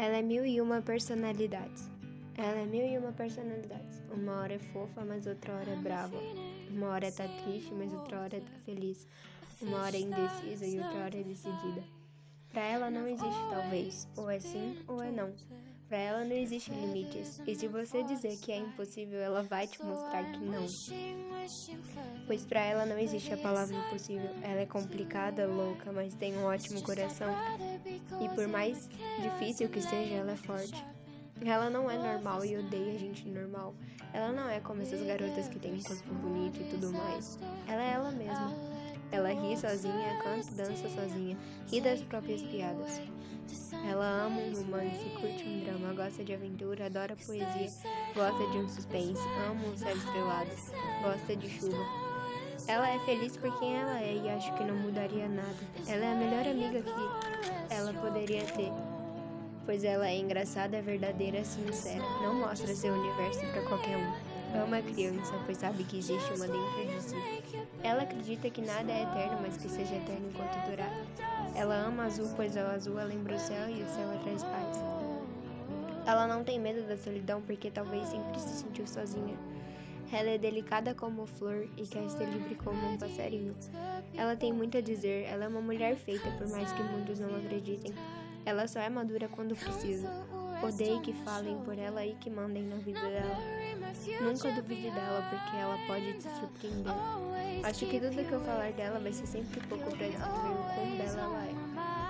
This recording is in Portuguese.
Ela é mil e uma personalidades. Ela é mil e uma personalidades. Uma hora é fofa, mas outra hora é brava. Uma hora tá triste, mas outra hora tá feliz. Uma hora é indecisa e outra hora é decidida. Para ela não existe talvez, ou é sim ou é não. Para ela não existe limites. E se você dizer que é impossível, ela vai te mostrar que não. Pois para ela não existe a palavra impossível. Ela é complicada, louca, mas tem um ótimo coração. E por mais difícil que seja, ela é forte. Ela não é normal e odeia gente normal. Ela não é como essas garotas que têm um corpo bonito e tudo mais. Ela é ela mesma. Ela ri sozinha, canta e dança sozinha, ri das próprias piadas. Ela ama um romance, curte um drama, gosta de aventura, adora poesia, gosta de um suspense, ama um céu estrelado, gosta de chuva. Ela é feliz por quem ela é e acho que não mudaria nada. Ela é a melhor amiga que ela poderia ter pois ela é engraçada, verdadeira, sincera. Não mostra seu universo para qualquer um. Ama a criança, pois sabe que existe uma dentro de si. Ela acredita que nada é eterno, mas que seja eterno enquanto durar. Ela ama azul, pois o azul lembra o céu e o céu traz paz. Ela não tem medo da solidão porque talvez sempre se sentiu sozinha. Ela é delicada como flor e quer ser livre como um passarinho. Ela tem muito a dizer, ela é uma mulher feita, por mais que muitos não acreditem. Ela só é madura quando precisa. Odeie que falem por ela e que mandem na vida dela. Nunca duvide dela, porque ela pode te surpreender. Acho que tudo que eu falar dela vai ser sempre pouco pra descrever o quão bela ela é.